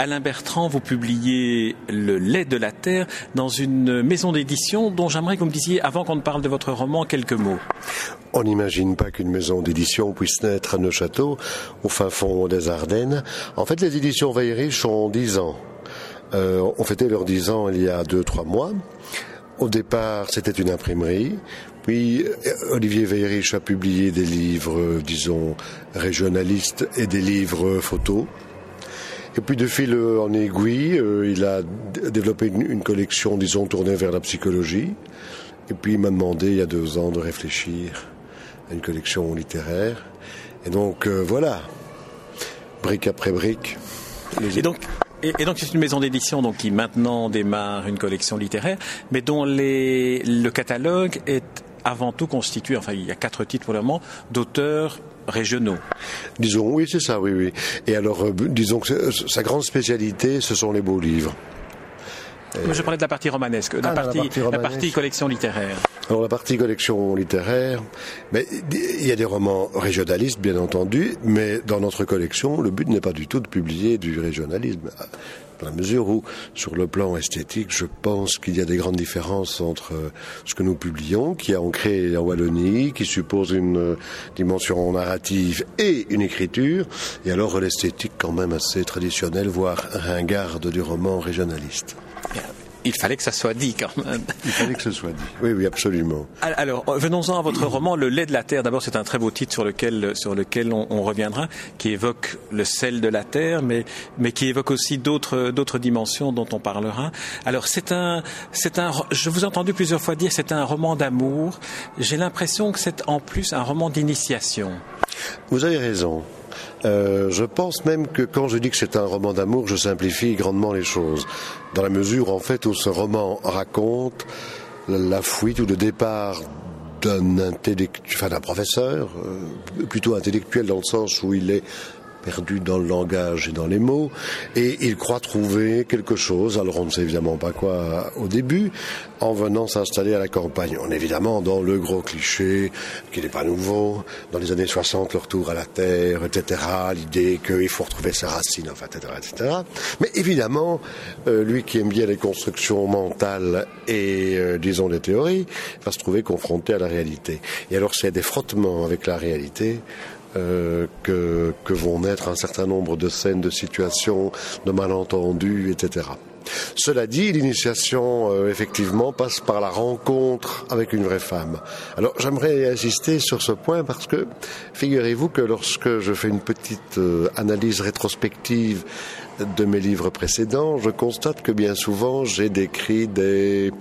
Alain Bertrand, vous publiez Le lait de la terre dans une maison d'édition dont j'aimerais que vous me disiez, avant qu'on ne parle de votre roman, quelques mots. On n'imagine pas qu'une maison d'édition puisse naître à Neuchâteau, au fin fond des Ardennes. En fait, les éditions Veillerich ont dix ans. Euh, on fêtait leurs dix ans il y a deux, trois mois. Au départ, c'était une imprimerie. Puis euh, Olivier Veillerich a publié des livres, disons, régionalistes et des livres photos. Et puis de fil en aiguille, euh, il a développé une, collection, disons, tournée vers la psychologie. Et puis il m'a demandé il y a deux ans de réfléchir à une collection littéraire. Et donc euh, voilà, brique après brique. Et donc, donc c'est une maison d'édition donc qui maintenant démarre une collection littéraire, mais dont le catalogue est avant tout constitué, enfin il y a quatre titres pour le moment, d'auteurs régionaux. Disons, oui, c'est ça, oui, oui. Et alors, euh, disons que sa grande spécialité, ce sont les beaux livres. je parlais de la partie romanesque, la, ah, partie, la, partie, collection littéraire. Alors la partie collection littéraire, mais il y a des romans régionalistes bien entendu, mais dans notre collection, le but n'est pas du tout de publier du régionalisme dans la mesure où, sur le plan esthétique, je pense qu'il y a des grandes différences entre ce que nous publions, qui est ancré en Wallonie, qui suppose une dimension narrative et une écriture, et alors l'esthétique quand même assez traditionnelle, voire ringarde du roman régionaliste il fallait que ça soit dit quand même. Il fallait que ce soit dit. Oui, oui, absolument. Alors, venons-en à votre roman, Le lait de la terre. D'abord, c'est un très beau titre sur lequel, sur lequel on, reviendra, qui évoque le sel de la terre, mais, mais qui évoque aussi d'autres, d'autres dimensions dont on parlera. Alors, c'est un, c'est un, je vous ai entendu plusieurs fois dire, c'est un roman d'amour. J'ai l'impression que c'est en plus un roman d'initiation. Vous avez raison. Euh, je pense même que quand je dis que c'est un roman d'amour, je simplifie grandement les choses. Dans la mesure, en fait, où ce roman raconte la fuite ou le départ d'un d'un professeur, euh, plutôt intellectuel dans le sens où il est perdu dans le langage et dans les mots, et il croit trouver quelque chose, alors on ne sait évidemment pas quoi au début, en venant s'installer à la campagne. On est évidemment dans le gros cliché, qui n'est pas nouveau, dans les années 60, le retour à la terre, etc., l'idée qu'il faut retrouver ses racines, enfin, etc., etc. Mais évidemment, euh, lui qui aime bien les constructions mentales et, euh, disons, les théories, va se trouver confronté à la réalité. Et alors, c'est des frottements avec la réalité euh, que, que, vont naître un certain nombre de scènes, de situations, de malentendus, etc. Cela dit, l'initiation, euh, effectivement, passe par la rencontre avec une vraie femme. Alors, j'aimerais insister sur ce point parce que, figurez-vous que lorsque je fais une petite euh, analyse rétrospective de mes livres précédents, je constate que bien souvent j'ai décrit des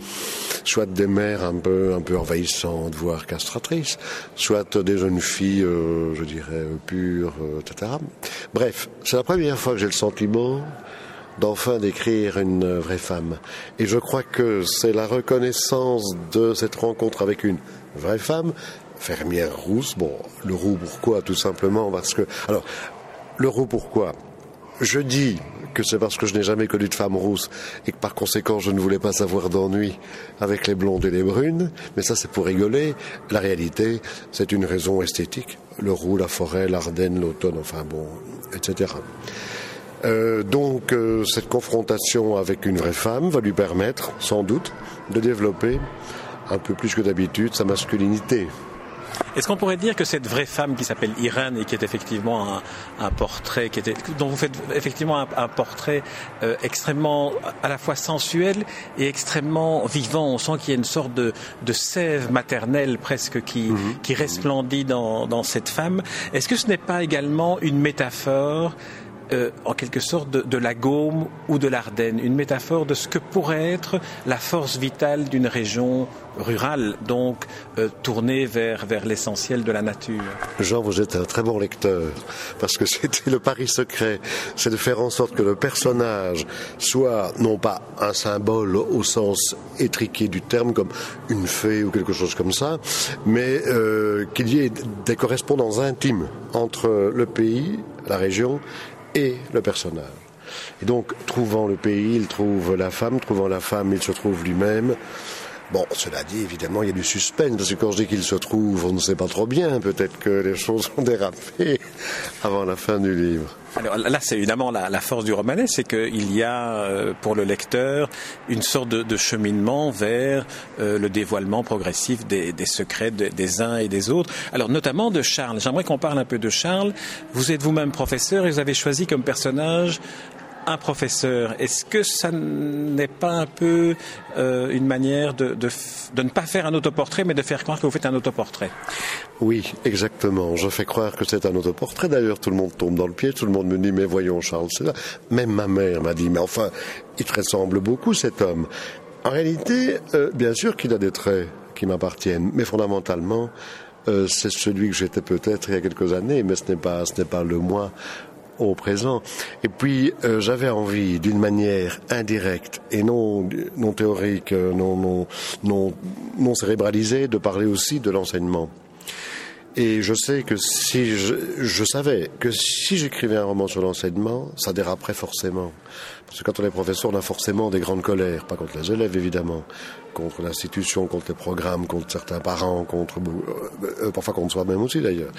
soit des mères un peu un peu envahissantes, voire castratrices, soit des jeunes filles, euh, je dirais pures, euh, etc. Bref, c'est la première fois que j'ai le sentiment d'enfin décrire une vraie femme. Et je crois que c'est la reconnaissance de cette rencontre avec une vraie femme, fermière rousse. Bon, le roux pourquoi Tout simplement parce que... Alors, le roux pourquoi? Je dis que c'est parce que je n'ai jamais connu de femme rousse et que par conséquent je ne voulais pas avoir d'ennui avec les blondes et les brunes, mais ça c'est pour rigoler. La réalité, c'est une raison esthétique. Le roux, la forêt, l'Ardenne, l'automne, enfin bon, etc. Euh, donc euh, cette confrontation avec une vraie femme va lui permettre, sans doute, de développer un peu plus que d'habitude sa masculinité. Est-ce qu'on pourrait dire que cette vraie femme qui s'appelle Irène et qui est effectivement un, portrait, qui était, dont vous faites effectivement un, portrait euh, extrêmement à la fois sensuel et extrêmement vivant, on sent qu'il y a une sorte de, sève maternelle presque qui, mhm. qui resplendit dans, dans cette femme. Est-ce que ce n'est pas également une métaphore euh, en quelque sorte de, la Gaume ou de l'Ardenne, une métaphore de ce que pourrait être la force vitale d'une région rurale, donc euh, tournée vers, vers l'essentiel de la nature. Jean, vous êtes un très bon lecteur, parce que c'était le pari secret, c'est de faire en sorte que le personnage soit non pas un symbole au sens étriqué du terme, comme une fée ou quelque chose comme ça, mais euh, qu'il y ait des correspondances intimes entre le pays, la région et le personnage. Et donc, trouvant le pays, il trouve la femme, trouvant la femme, il se trouve lui-même. Bon, cela dit, évidemment, il y a du suspense, parce que quand je dis qu'il se trouve, on ne sait pas trop bien. Peut-être que les choses ont dérapé avant la fin du livre. Alors là, c'est évidemment la, force du romanesque, c'est qu'il y a euh, pour le lecteur une sorte de, cheminement vers euh, le dévoilement progressif des, secrets des uns et des autres. Alors notamment de Charles. J'aimerais qu'on parle un peu de Charles. Vous êtes vous-même professeur et vous avez choisi comme personnage un professeur, est-ce que ça n'est pas un peu euh, une manière de, ne pas faire un autoportrait, mais de faire croire que vous faites un autoportrait? Oui, exactement. Je fais croire que c'est un autoportrait. D'ailleurs, tout le monde tombe dans le pied, tout le monde me dit, mais voyons Charles, c'est. Même ma mère m'a dit, mais enfin, il te ressemble beaucoup cet homme. En réalité, euh, bien sûr qu'il a des traits qui m'appartiennent, mais fondamentalement, euh, c'est celui que j'étais peut-être il y a quelques années, mais ce n'est pas, ce n'est pas le moi au présent. Et puis euh, j'avais envie, d'une manière indirecte et non non théorique, euh, non non non cérébralisée, de parler aussi de l'enseignement. Et je sais que si je, je savais que si j'écrivais un roman sur l'enseignement, ça déraperait forcément. Parce que quand on est professeur, on a forcément des grandes colères, pas contre les élèves évidemment, contre l'institution, contre les programmes, contre certains parents, contre euh, euh, parfois contre soi-même aussi d'ailleurs.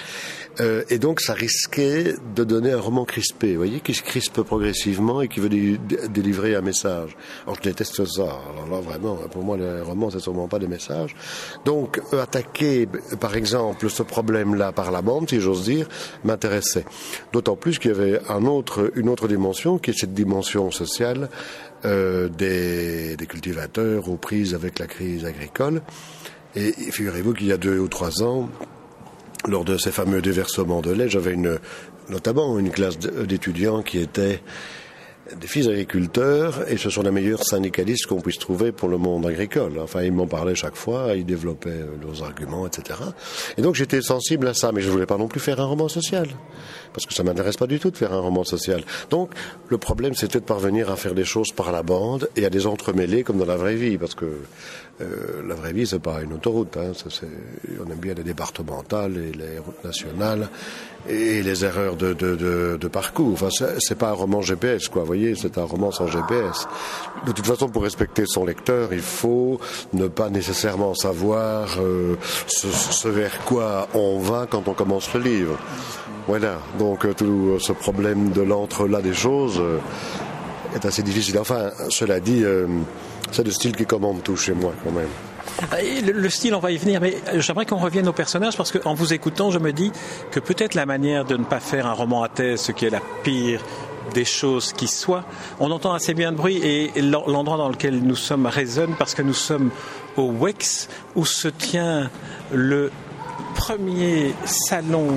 Euh, et donc ça risquait de donner un roman crispé, vous voyez, qui se crispe progressivement et qui veut délivrer un message. Alors je déteste ça. Alors là vraiment, pour moi les romans c'est sûrement pas des messages. Donc attaquer par exemple ce problème-là par la bande, si j'ose dire, m'intéressait. D'autant plus qu'il y avait un autre, une autre dimension qui est cette dimension sociale euh, des, des, cultivateurs aux prises avec la crise agricole. Et figurez-vous qu'il y a deux ou trois ans, lors de ces fameux déversements de lait, j'avais une, notamment une classe d'étudiants qui étaient des fils agriculteurs et ce sont les meilleurs syndicalistes qu'on puisse trouver pour le monde agricole. Enfin, ils m'en parlaient chaque fois, ils développaient leurs arguments, etc. Et donc j'étais sensible à ça, mais je voulais pas non plus faire un roman social parce que ça m'intéresse pas du tout de faire un roman social. Donc le problème c'était de parvenir à faire des choses par la bande et à les entremêler comme dans la vraie vie, parce que euh, la vraie vie c'est pas une autoroute. Hein, on aime bien les départementales et les routes nationales et les erreurs de, parcours. Enfin, c'est pas un roman GPS, quoi. Vous voyez, c'est un roman sans GPS. De toute façon, pour respecter son lecteur, il faut ne pas nécessairement savoir euh, ce, vers quoi on va quand on commence le livre. Voilà, donc euh, tout ce problème de l'entre-là des choses est assez difficile. Enfin, cela dit, euh, c'est le style qui commande tout chez moi quand même. Le, style, on va y venir, mais j'aimerais qu'on revienne aux personnages parce qu'en vous écoutant, je me dis que peut-être la manière de ne pas faire un roman à thèse, ce qui est la pire des choses qui soient, on entend assez bien de bruit et l'endroit dans lequel nous sommes résonne parce que nous sommes au WEX où se tient le premier salon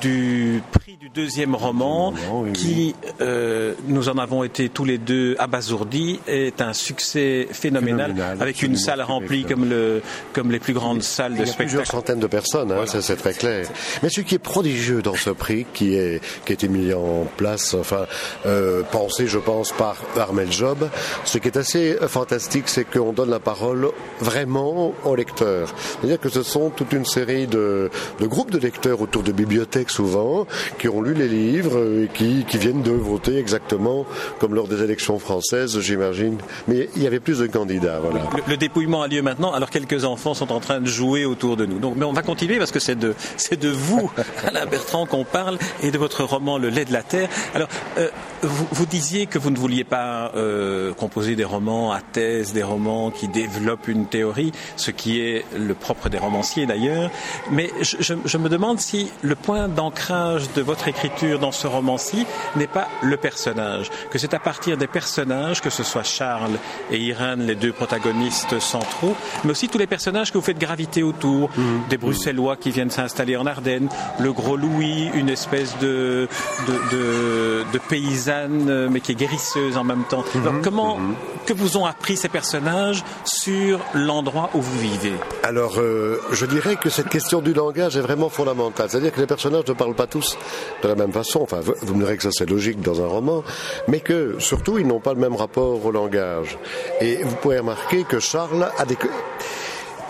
du du deuxième roman, qui, euh, nous en avons été tous les deux abasourdis, est un succès phénoménal, avec une salle remplie comme, le, comme les plus grandes salles de spectacle. Plusieurs centaines de personnes, hein, ça c'est très clair. Mais ce qui est prodigieux dans ce prix, qui, est, qui a été mis en place, enfin, euh, pensé, je pense, par Armel Job, ce qui est assez fantastique, c'est qu'on donne la parole vraiment aux lecteurs. C'est-à-dire que ce sont toute une série de, de groupes de lecteurs autour de bibliothèques souvent, qui ont lu les livres et qui, qui viennent de voter exactement comme lors des élections françaises, j'imagine. Mais il y avait plus de candidats. Voilà. Le, dépouillement a lieu maintenant, alors quelques enfants sont en train de jouer autour de nous. Donc, mais on va continuer parce que c'est de, c'est de vous, Alain Bertrand, qu'on parle et de votre roman Le lait de la terre. Alors, euh, vous, vous, disiez que vous ne vouliez pas euh, composer des romans à thèse, des romans qui développent une théorie, ce qui est le propre des romanciers d'ailleurs. Mais je, je, je me demande si le point d'ancrage de votre écriture dans ce roman-ci n'est pas le personnage, que c'est à partir des personnages, que ce soit Charles et Irène, les deux protagonistes centraux, mais aussi tous les personnages que vous faites graviter autour, mhm. des Bruxellois qui viennent s'installer en Ardennes, le gros Louis, une espèce de, de, de, paysanne, mais qui est guérisseuse en même temps. Mhm. comment, mhm. que vous ont appris ces personnages sur l'endroit où vous vivez? Alors, euh, je dirais que cette question du langage est vraiment fondamentale. C'est-à-dire que les personnages ne parlent pas tous de la même façon. Enfin, vous me direz que ça c'est logique dans un roman, mais que surtout ils n'ont pas le même rapport au langage. Et vous pouvez remarquer que Charles a des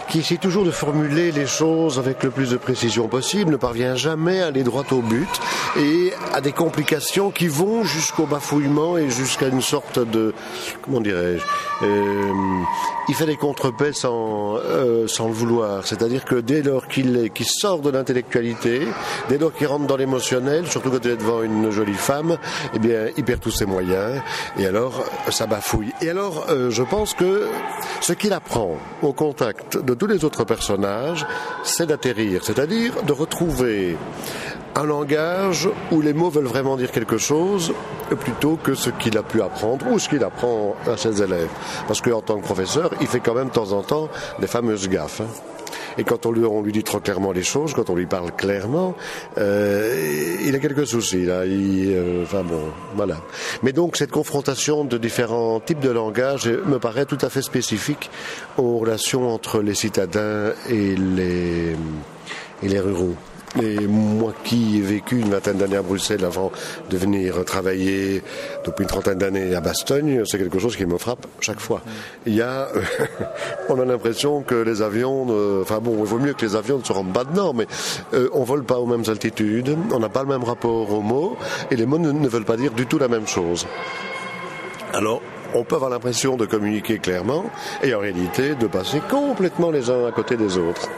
qui essaie toujours de formuler les choses avec le plus de précision possible, ne parvient jamais à aller droit au but et a des complications qui vont jusqu'au bafouillement et jusqu'à une sorte de, comment dirais-je, euh, il fait des contrepètes sans, euh, sans le vouloir. C'est-à-dire que dès lors qu'il qu sort de l'intellectualité, dès lors qu'il rentre dans l'émotionnel, surtout quand il est devant une jolie femme, eh bien, il perd tous ses moyens et alors ça bafouille. Et alors, euh, je pense que ce qu'il apprend au contact de tous les autres personnages, c'est d'atterrir, c'est-à-dire de retrouver un langage où les mots veulent vraiment dire quelque chose plutôt que ce qu'il a pu apprendre ou ce qu'il apprend à ses élèves. Parce qu'en tant que professeur, il fait quand même de temps en temps des fameuses gaffes. Hein. Et quand on lui, on lui, dit trop clairement les choses, quand on lui parle clairement, euh, il a quelques soucis là. Il, euh, enfin bon, voilà. Mais donc cette confrontation de différents types de langage me paraît tout à fait spécifique aux relations entre les citadins et les, et les ruraux. Et moi qui ai vécu une vingtaine d'années à Bruxelles avant de venir travailler depuis une trentaine d'années à Bastogne, c'est quelque chose qui me frappe chaque fois. Il y a, on a l'impression que les avions, enfin bon, il vaut mieux que les avions ne se rendent pas dedans, mais euh, on vole pas aux mêmes altitudes, on n'a pas le même rapport aux mots, et les mots ne, ne veulent pas dire du tout la même chose. Alors, on peut avoir l'impression de communiquer clairement et en réalité de passer complètement les uns à côté des autres.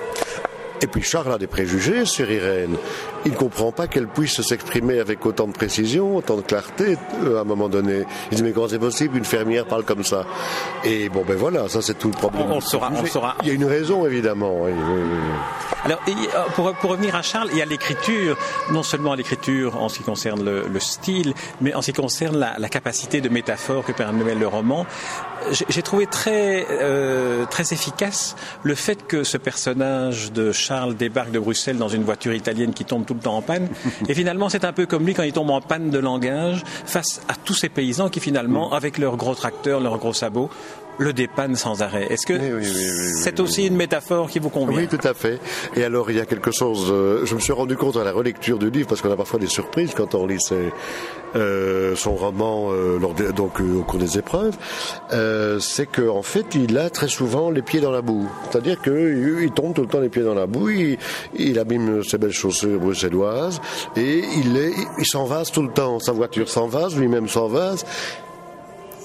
Et puis Charles a des préjugés sur Irène. Il ne comprend pas qu'elle puisse s'exprimer avec autant de précision, autant de clarté euh, à un moment donné. Il dit mais comment c'est possible Une fermière parle comme ça? Et bon ben voilà, ça c'est tout le problème. On, on saura, on saura. Il y a une raison évidemment. Oui, oui, oui. Alors pour, pour, revenir à Charles, il y a l'écriture, non seulement l'écriture en ce qui concerne le, le, style, mais en ce qui concerne la, la capacité de métaphore que permet le roman. J'ai trouvé très euh, très efficace le fait que ce personnage de Charles débarque de Bruxelles dans une voiture italienne qui tombe tout le temps en panne. Et finalement, c'est un peu comme lui quand il tombe en panne de langage face à tous ces paysans qui finalement, avec leurs gros tracteurs, leurs gros sabots, le dépanne sans arrêt. Est-ce que oui, oui, oui, c'est aussi une métaphore qui vous convient Oui, tout à fait. Et alors, il y a quelque chose, euh, je me suis rendu compte à la relecture du livre, parce qu'on a parfois des surprises quand on lit ses, euh, son roman euh, lors de, donc, au cours des épreuves, c'est qu'en en fait, il a très souvent les pieds dans la boue. C'est-à-dire qu'il tombe tout le temps les pieds dans la boue, il, il abîme ses belles chaussures bruxelloises, et il, est, il s'envase tout le temps. Sa voiture s'envase, lui-même s'envase,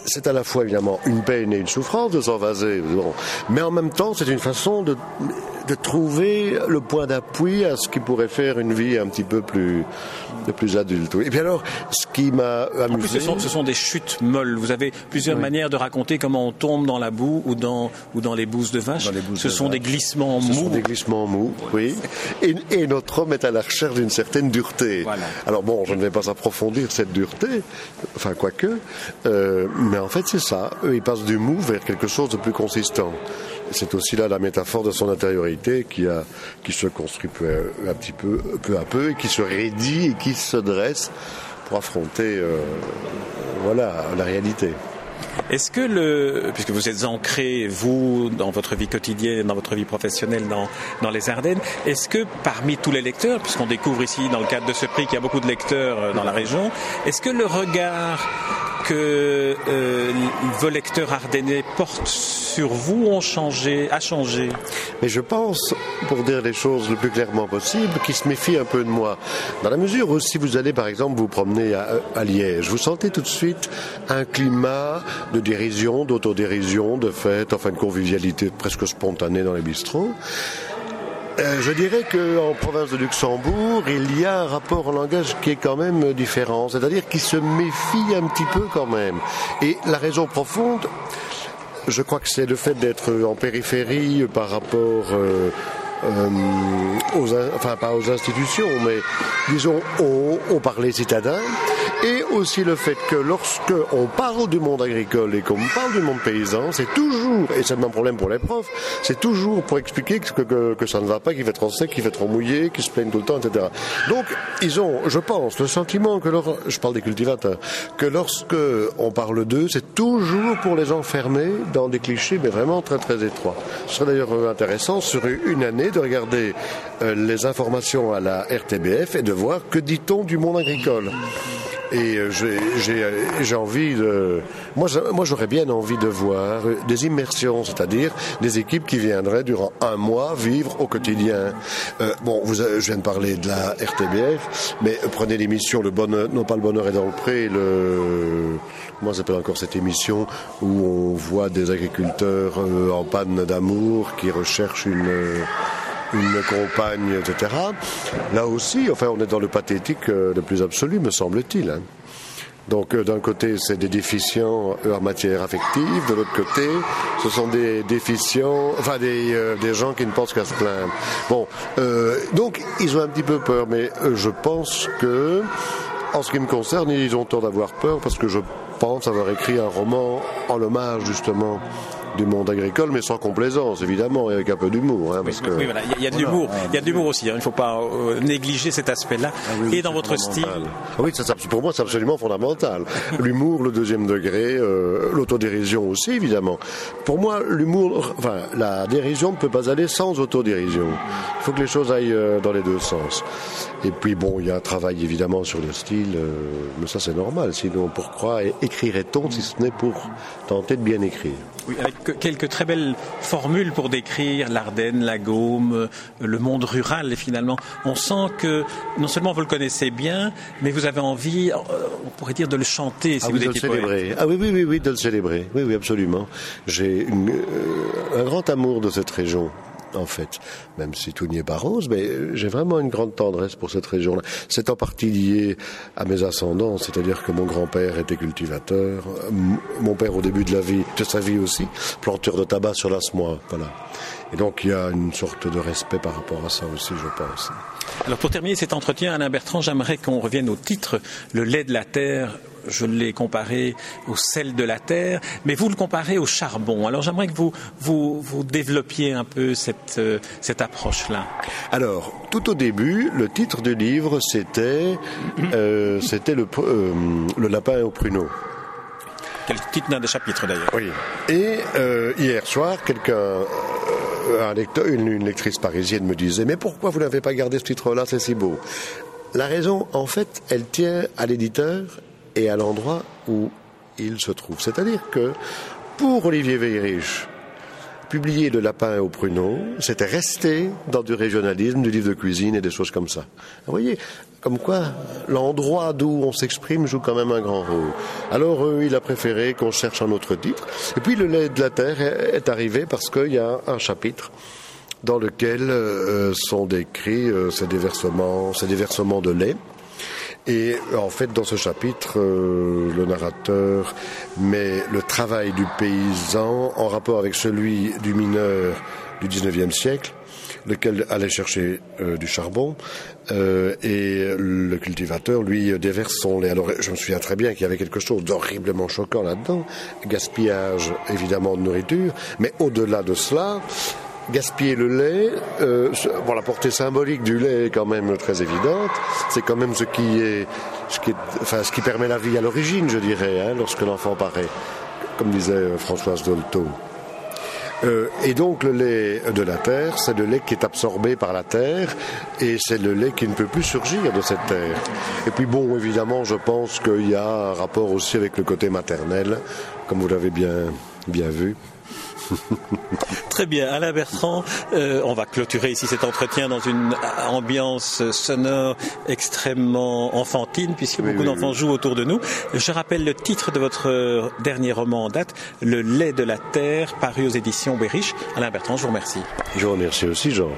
c'est à la fois évidemment une peine et une souffrance de s'envaser, mais en même temps c'est une façon de, de trouver le point d'appui à ce qui pourrait faire une vie un petit peu plus, plus adulte. Et puis alors, ce qui m'a amusé... En plus, ce sont, ce sont, des chutes molles. Vous avez plusieurs oui. manières de raconter comment on tombe dans la boue ou dans, ou dans les bouses de vache. Bouses ce de sont vache. des glissements mous. Ce sont des glissements mous, oui. Et, et, notre homme est à la recherche d'une certaine dureté. Voilà. Alors bon, je ne vais pas approfondir cette dureté, enfin quoique, euh, mais en fait c'est ça. Eux, ils passent du mou vers quelque chose de plus consistant c'est aussi là la métaphore de son intériorité qui, se construit peu, un petit peu, peu à peu et qui se raidit et qui se dresse pour affronter euh, voilà, la réalité. Est-ce que le, puisque vous êtes ancré, vous, dans votre vie quotidienne, dans votre vie professionnelle dans, dans les Ardennes, est-ce que parmi tous les lecteurs, puisqu'on découvre ici dans le cadre de ce prix qu'il y a beaucoup de lecteurs dans la région, est-ce que le regard que euh, vos lecteurs ardennais portent sur vous ont changé, a changé Mais je pense, pour dire les choses le plus clairement possible, qu'ils se méfient un peu de moi. Dans la mesure où si vous allez par exemple vous promener à, à Liège, vous sentez tout de suite un climat de dérision, d'autodérision, de fête, enfin de convivialité presque spontanée dans les bistrots. Euh, je dirais qu'en province de Luxembourg, il y a un rapport au langage qui est quand même différent, c'est-à-dire qui se méfie un petit peu quand même. Et la raison profonde, je crois que c'est le fait d'être en périphérie par rapport euh, euh, aux, enfin pas aux institutions, mais disons au, au parler citadin, et aussi le fait que lorsque on parle du monde agricole et qu'on parle du monde paysan, c'est toujours, et c'est le même problème pour les profs, c'est toujours pour expliquer que, ça ne va pas, qu'il fait trop sec, qu'il fait trop mouillé, qu'ils se plaignent tout le temps, etc. Donc, ils ont, je pense, le sentiment que, leur, je parle des cultivateurs, que lorsque on parle d'eux, c'est toujours pour les enfermer dans des clichés, mais vraiment très très étroits. Ce serait d'ailleurs intéressant sur une année de regarder euh, les informations à la RTBF et de voir que dit-on du monde agricole Et euh, j'ai envie de... Moi, moi j'aurais bien envie de voir des immersions, c'est-à-dire des équipes qui viendraient durant un mois vivre au quotidien. Euh, bon, vous, je viens de parler de la RTBF, mais prenez l'émission Le Bonheur, non pas Le Bonheur est dans le pré, le... Moi, j'appelle encore cette émission où on voit des agriculteurs euh, en panne d'amour qui recherchent une une compagne, etc. Là aussi, enfin, on est dans le pathétique euh, le plus absolu, me semble-t-il. Hein. Donc euh, d'un côté, c'est des déficients euh, en matière affective, de l'autre côté, ce sont des déficients, enfin des, des gens qui ne pensent qu'à se plaindre. Bon, donc ils ont un petit peu peur, mais je pense que, en ce qui me concerne, ils ont tort d'avoir peur parce que je pense avoir écrit un roman en hommage justement du monde agricole, mais sans complaisance, évidemment, et avec un peu d'humour. Hein, parce oui, que... voilà, il y a de l'humour. Il y a de l'humour aussi. Hein. Il ne faut pas euh, négliger cet aspect-là. Ah et dans votre style. Ah oui, ça, pour moi, c'est absolument fondamental. l'humour, le deuxième degré, euh, l'autodérision aussi, évidemment. Pour moi, l'humour, enfin, la dérision ne peut pas aller sans autodérision. Il faut que les choses aillent euh, dans les deux sens. Et puis, bon, il y a un travail évidemment sur le style, mais ça, c'est normal. Sinon, pourquoi écrirait-on si ce n'est pour tenter de bien écrire? Oui, avec quelques très belles formules pour décrire l'Ardenne, la Gaume, euh, le monde rural. Finalement, on sent que non seulement vous le connaissez bien, mais vous avez envie, euh, on pourrait dire, de le chanter si ah vous de le célébrer. Ah oui, oui, oui, oui, de le célébrer. Oui, oui, absolument. J'ai euh, un grand amour de cette région en fait, même si tout n'y est pas rose, mais j'ai vraiment une grande tendresse pour cette région-là. C'est en partie lié à mes ascendants, c'est-à-dire que mon grand-père était cultivateur, mon père au début de sa vie aussi, planteur de tabac sur la Semois, voilà. Et donc il y a une sorte de respect par rapport à ça aussi, je pense. Alors pour terminer cet entretien, Alain Bertrand, j'aimerais qu'on revienne au titre, le lait de la terre je l'ai comparé au sel de la terre, mais vous le comparez au charbon. Alors j'aimerais que vous, vous, vous, développiez un peu cette, euh, cette approche-là. Alors, tout au début, le titre du livre, c'était euh, le, euh, le lapin au pruneau. Quel titre d'un des chapitres d'ailleurs. Oui. Et hier soir, quelqu'un un lecteur, une, une, lectrice parisienne me disait Mais pourquoi vous n'avez pas gardé ce titre-là C'est si beau? La raison, en fait, elle tient à l'éditeur et à l'endroit où il se trouve. C'est-à-dire que pour Olivier Veyrich, publier Le lapin au pruneau, c'était rester dans du régionalisme, du livre de cuisine et des choses comme ça. Vous voyez, comme quoi l'endroit d'où on s'exprime joue quand même un grand rôle. Alors euh, il a préféré qu'on cherche un autre titre. Et puis le lait de la terre est arrivé parce qu'il y a un chapitre dans lequel euh, sont décrits euh, ces ces déversements de lait. Et en fait, dans ce chapitre, euh, le narrateur met le travail du paysan en rapport avec celui du mineur du 19e siècle, lequel allait chercher euh, du charbon, euh, et le cultivateur, lui, déverse son lait. Alors, je me souviens très bien qu'il y avait quelque chose d'horriblement choquant là-dedans, gaspillage évidemment de nourriture, mais au-delà de cela, gaspiller le lait, euh, bon, la portée symbolique du lait est quand même très évidente. C'est quand même ce qui est, ce qui, est, enfin, ce qui permet la vie à l'origine, je dirais, hein, lorsque l'enfant paraît, comme disait euh, Françoise Dolto. Euh, et donc le lait de la terre, c'est le lait qui est absorbé par la terre et c'est le lait qui ne peut plus surgir de cette terre. Et puis bon, évidemment, je pense qu'il y a un rapport aussi avec le côté maternel, comme vous l'avez bien, bien vu. Très bien, Alain Bertrand, euh, on va clôturer ici cet entretien dans une ambiance sonore extrêmement enfantine, puisque beaucoup d'enfants jouent autour de nous. Je rappelle le titre de votre dernier roman en date, Le lait de la terre, paru aux éditions Berich. Alain Bertrand, je vous remercie. Je vous remercie aussi, Jean.